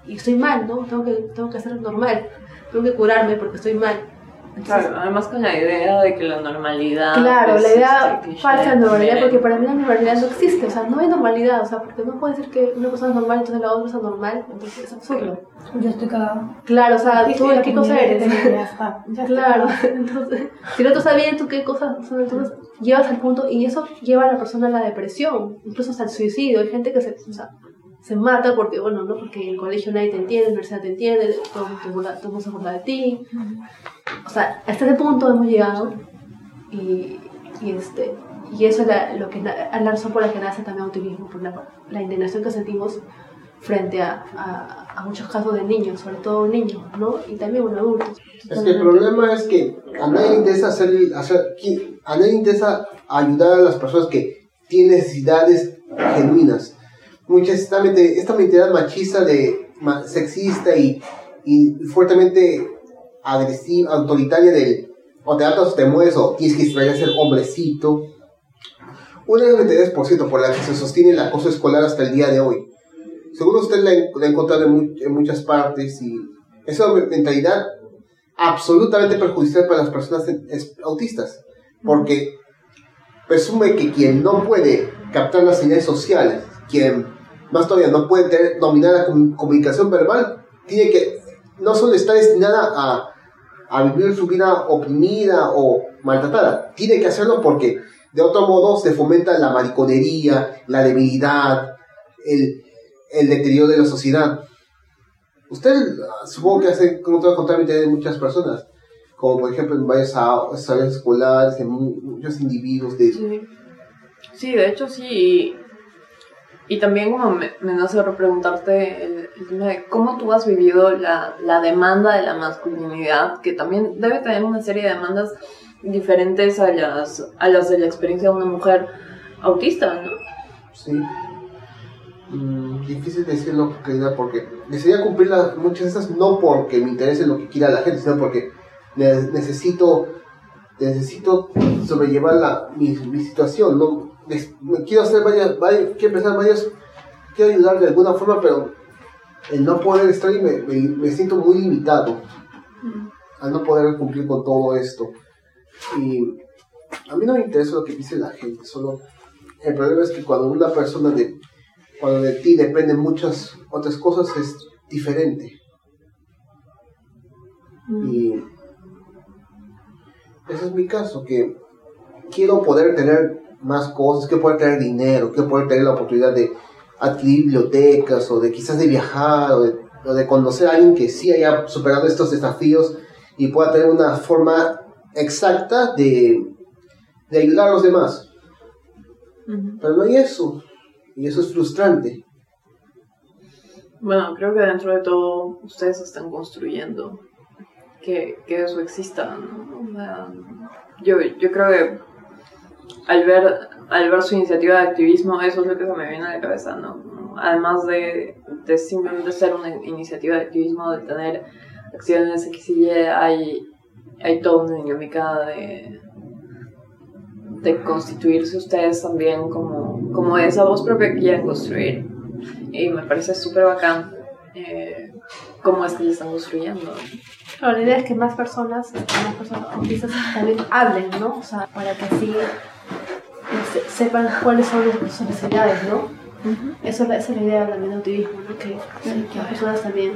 y, estoy mal, ¿no? Tengo que, tengo que ser normal, tengo que curarme porque estoy mal claro, además con la idea de que la normalidad. Claro, la idea este falsa de normalidad, porque para mí la normalidad no existe, o sea, no hay normalidad, o sea, porque no puede ser que una persona es normal, entonces la otra es anormal, entonces es absurdo. Yo estoy cagado. Claro, o sea, tú qué cosa eres. Ya está, claro, entonces, si no tú sabes bien tú qué cosas, entonces llevas al punto, y eso lleva a la persona a la depresión, incluso hasta el suicidio. Hay gente que se, o sea, se mata porque, bueno, ¿no? Porque en el colegio nadie te entiende, en la universidad te entiende, todo, el mundo se burla de ti. O sea, hasta ese punto hemos llegado y, y este, y eso es la, lo que, la razón por la que nace también autismo, por la, la indignación que sentimos frente a, a, a, muchos casos de niños, sobre todo niños, ¿no? Y también un adultos. Es que el problema es que a nadie interesa, hacer, hacer, a nadie interesa ayudar a las personas que tienen necesidades genuinas muchas esta, mentalidad machista de sexista y, fuertemente agresiva, autoritaria del o te atas o te mueres o tienes que a ser hombrecito. Una por cierto, por la que se sostiene el acoso escolar hasta el día de hoy. Según usted la, ha encontrado en, en, muchas partes y es una mentalidad absolutamente perjudicial para las personas autistas, porque presume que quien no puede captar las señales sociales, quien más todavía no puede tener, dominar la comunicación verbal, tiene que no solo está destinada a, vivir su vida oprimida o maltratada. Tiene que hacerlo porque de otro modo se fomenta la mariconería, la debilidad, el, el deterioro de la sociedad. Usted supongo que hace contrario de muchas personas, como por ejemplo en varias salas escolares, en muchos individuos de... Sí. sí, de hecho sí. Y también como me, nace preguntarte el, tema de cómo tú has vivido la, la, demanda de la masculinidad, que también debe tener una serie de demandas diferentes a las, a las de la experiencia de una mujer autista, ¿no? Sí. Mm, difícil decirlo porque desearía cumplir las, muchas de esas no porque me interese lo que quiera la gente, sino porque necesito necesito sobrellevar la, mi situación, ¿no? Quiero hacer varias, varias, quiero empezar varias, quiero ayudar de alguna forma, pero el no poder estar ahí me, me, siento muy limitado al no poder cumplir con todo esto. Y a mí no me interesa lo que dice la gente, solo el problema es que cuando una persona de, cuando de ti dependen muchas otras cosas es diferente. Y ese es mi caso, que quiero poder tener más cosas, que poder tener dinero, que poder tener la oportunidad de adquirir bibliotecas o de quizás de viajar o de, conocer a alguien que sí haya superado estos desafíos y pueda tener una forma exacta de, de ayudar a los demás. Pero no hay eso. Y eso es frustrante. Bueno, creo que dentro de todo ustedes están construyendo que, que eso exista. yo, yo creo que al ver, al ver su iniciativa de activismo, eso es lo que se me viene a la cabeza, ¿no? Además de, de simplemente ser una iniciativa de activismo, de tener acciones X y Y, hay, hay toda una dinámica de, de constituirse ustedes también como, como esa voz propia que quieren construir. Y me parece súper bacán eh, cómo es que le están construyendo. la idea es que más personas, más personas autistas también hablen, ¿no? O sea, para que así sepan cuáles son sus necesidades, ¿no? Eso, esa es la idea también del autismo, ¿no? que, que, las personas también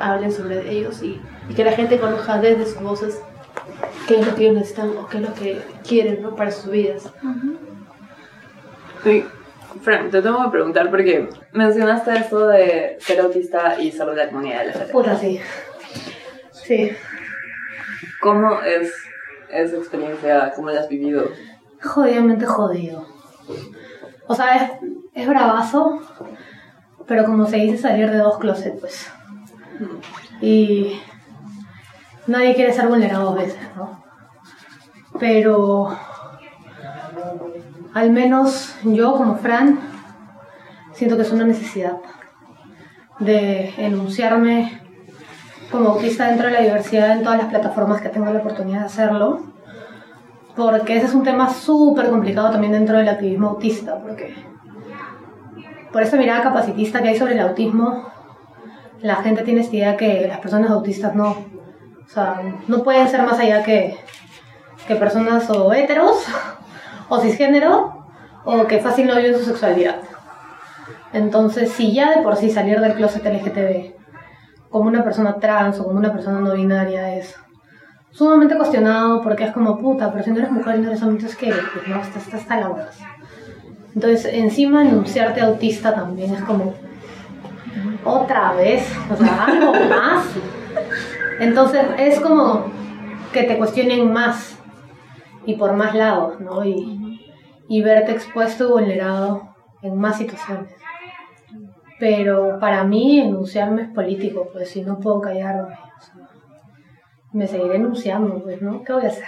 hablen sobre ellos y, y, que la gente conozca desde sus voces qué es lo que ellos necesitan o qué es lo que quieren ¿no? para sus vidas. Sí. Frank, te tengo que preguntar porque mencionaste esto de ser autista y salud de la comunidad LGBT. Puta, sí. Sí. ¿Cómo es esa experiencia? ¿Cómo la has vivido? Jodidamente jodido. O sea, es, es bravazo, pero como se dice, salir de dos closets, pues. Y nadie quiere ser vulnerado dos veces, ¿no? Pero al menos yo como Fran siento que es una necesidad de enunciarme como autista dentro de la diversidad en todas las plataformas que tengo la oportunidad de hacerlo porque ese es un tema súper complicado también dentro del activismo autista, porque por esa mirada capacitista que hay sobre el autismo, la gente tiene esta idea que las personas autistas no, o sea, no pueden ser más allá que, que personas o heteros, o cisgénero, o que fácil no viven su sexualidad. Entonces, si ya de por sí salir del closet LGTB como una persona trans o como una persona no binaria es sumamente cuestionado porque es como puta, pero si no eres mujer y no eres hombre, es que pues no, está, está hasta la Entonces, encima enunciarte autista también es como otra vez, o sea, algo más. Entonces, es como que te cuestionen más y por más lados, ¿no? Y, y verte expuesto y vulnerado en más situaciones. Pero para mí enunciarme es político, pues si no puedo callarme me seguiré enunciando, pues, ¿no? ¿Qué voy a hacer?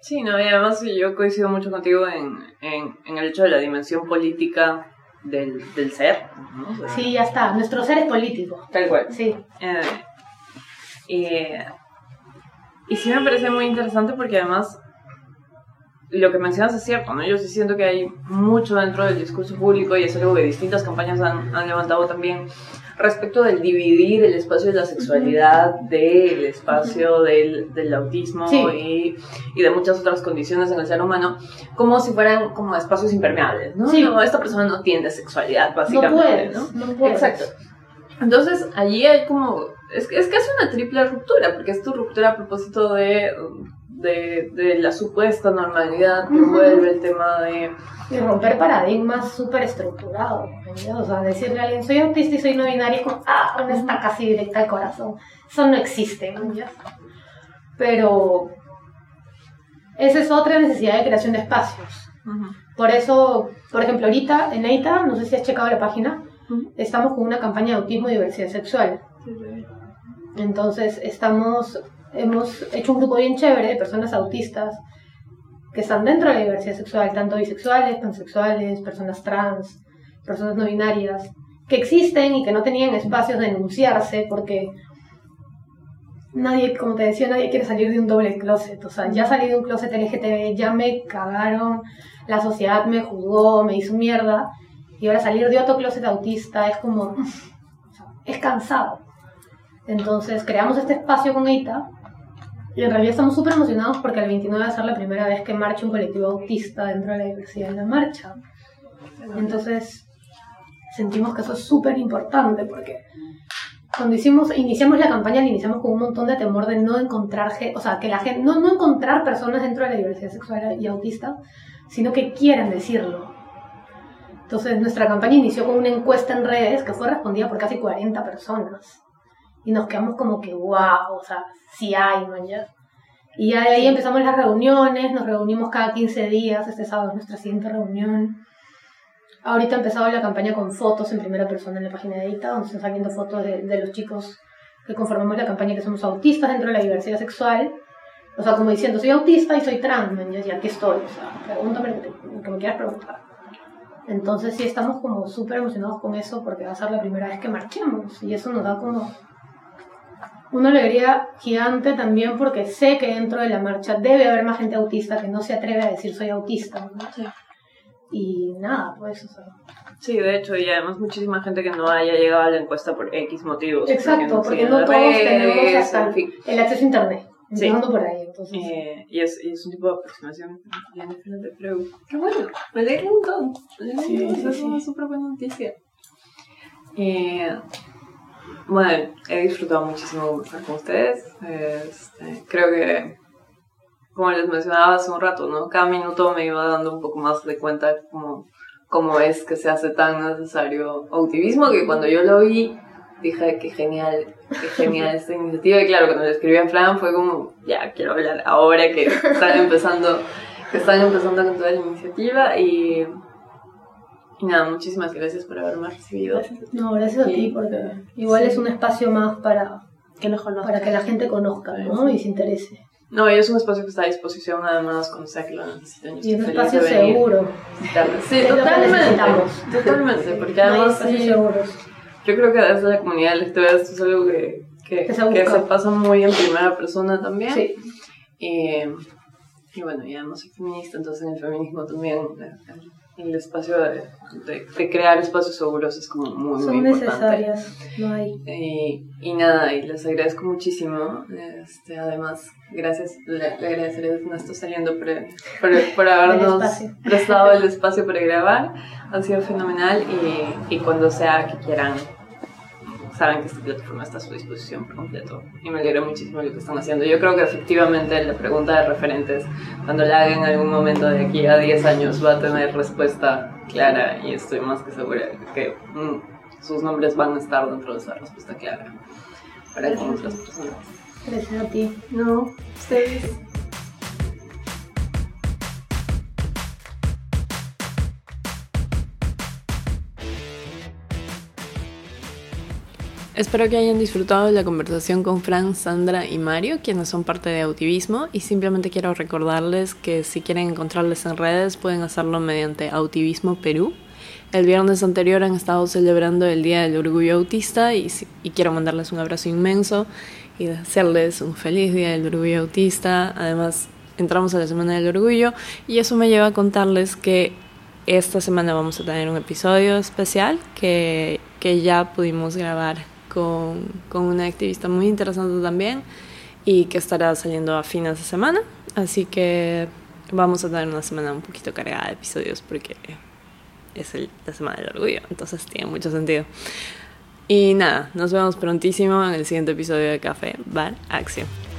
Sí, no, y además yo coincido mucho contigo en, en, en el hecho de la dimensión política del, del ser. ¿no? sí, ya está. Nuestro ser es político. Tal cual. Sí. Eh, y, y sí me parece muy interesante porque además lo que mencionas es cierto, ¿no? Yo sí siento que hay mucho dentro del discurso público y es algo que distintas campañas han, han levantado también respecto del dividir el espacio de la sexualidad del espacio del, del autismo y, y, de muchas otras condiciones en el ser humano, como si fueran como espacios impermeables, ¿no? Sí. esta persona no tiene sexualidad, básicamente, no, puedes, ¿no? Exacto. Entonces, allí hay como es, es es una triple ruptura, porque es tu ruptura a propósito de, de, de la supuesta normalidad que vuelve el tema de... Y romper paradigmas súper estructurados. O sea, decirle a alguien, soy autista y soy no binario, es como, ah, una está casi directa al corazón. Eso no existe, ¿no? Pero esa es otra necesidad de creación de espacios. Por eso, por ejemplo, ahorita en EITA, no sé si has checado la página, estamos con una campaña de autismo y diversidad sexual. Entonces, estamos, hemos hecho un grupo bien chévere de personas autistas que están dentro de la diversidad sexual, tanto bisexuales, pansexuales, personas trans, personas no binarias, que existen y que no tenían espacios de denunciarse porque nadie, como te decía, nadie quiere salir de un doble closet. O sea, ya salí de un closet LGTB, ya me cagaron, la sociedad me juzgó, me hizo mierda. Y ahora salir de otro closet autista es como. es cansado. Entonces creamos este espacio con EITA y en realidad estamos súper emocionados porque el 29 va a ser la primera vez que marcha un colectivo autista dentro de la diversidad en la marcha. Entonces sentimos que eso es súper importante porque cuando hicimos, iniciamos la campaña, la iniciamos con un montón de temor de no encontrar, o sea, que la gente, no, no encontrar personas dentro de la diversidad sexual y autista, sino que quieran decirlo. Entonces, nuestra campaña inició con una encuesta en redes que fue respondida por casi 40 personas. Y nos quedamos como que, wow, o sea, sí hay, man, Y ya de ahí empezamos las reuniones, nos reunimos cada 15 días, este sábado es nuestra siguiente reunión. Ahorita ha empezado la campaña con fotos en primera persona en la página de Edita, donde están saliendo fotos de, de, los chicos que conformamos la campaña que somos autistas dentro de la diversidad sexual. O sea, como diciendo, soy autista y soy trans, y aquí estoy. O sea, pregúntame lo que, me quieras preguntar. Entonces sí estamos como súper emocionados con eso porque va a ser la primera vez que marchemos y eso nos da como una alegría gigante también porque sé que dentro de la marcha debe haber más gente autista que no se atreve a decir soy autista. ¿no? Y nada, pues, eso Sí, de hecho, y además muchísima gente que no haya llegado a la encuesta por X motivos. Exacto, porque no, todos tenemos hasta el acceso a Internet. Sí. por ahí, entonces. Eh, y, es, y es un tipo de aproximación bien diferente, pero qué bueno, me alegra un montón. Me alegra un montón, es una súper buena noticia. Eh, bueno, he disfrutado muchísimo estar con ustedes. Este, creo que como les mencionaba hace un rato, ¿no? Cada minuto me iba dando un poco más de cuenta como cómo es que se hace tan necesario optimismo que cuando yo lo vi dije que genial, qué genial esta iniciativa y claro, cuando lo escribí en plan fue como, ya quiero hablar ahora que están empezando, que están empezando con toda la iniciativa y, y nada, muchísimas gracias por haberme recibido. No, gracias a ti porque igual es un espacio más para que, para que la gente conozca ¿no? y se interese. No, y es un espacio que está a disposición además con sé que lo necesitan. Y, un espacio seguro. Sí, totalmente. Totalmente, porque además... sí, seguros. Yo creo que desde la comunidad lectora esto es algo que, que, que, se, pasa muy en primera persona también. Sí. Y, y bueno, y además soy feminista, entonces en el feminismo también el espacio de, de, crear espacios seguros es como muy, Son muy necesarias, no hay. Y, y, nada, y les agradezco muchísimo. Este, además, gracias, le, agradeceré a esto saliendo por, por, por habernos prestado el espacio para grabar. Ha sido fenomenal y, y cuando sea que quieran saben que esta plataforma está a su disposición por completo y me alegra muchísimo lo que están haciendo. Yo creo que efectivamente la pregunta de referentes, cuando la haga en algún momento de aquí a 10 años, va a tener respuesta clara y estoy más que segura que mm, sus nombres van a estar dentro de esa respuesta clara para todas las personas. Gracias a ti. No, ustedes. Espero que hayan disfrutado la conversación con Fran, Sandra y Mario, quienes son parte de Autivismo, y simplemente quiero recordarles que si quieren encontrarles en redes pueden hacerlo mediante Autivismo Perú. El viernes anterior han estado celebrando el Día del Orgullo Autista y, y quiero mandarles un abrazo inmenso y desearles un feliz Día del Orgullo Autista. Además, entramos a la Semana del Orgullo y eso me lleva a contarles que esta semana vamos a tener un episodio especial que, que ya pudimos grabar con, con una activista muy interesante también y que estará saliendo a fines de semana. Así que vamos a tener una semana un poquito cargada de episodios porque es el, la semana del orgullo, entonces tiene mucho sentido. Y nada, nos vemos prontísimo en el siguiente episodio de Café Bar Acción.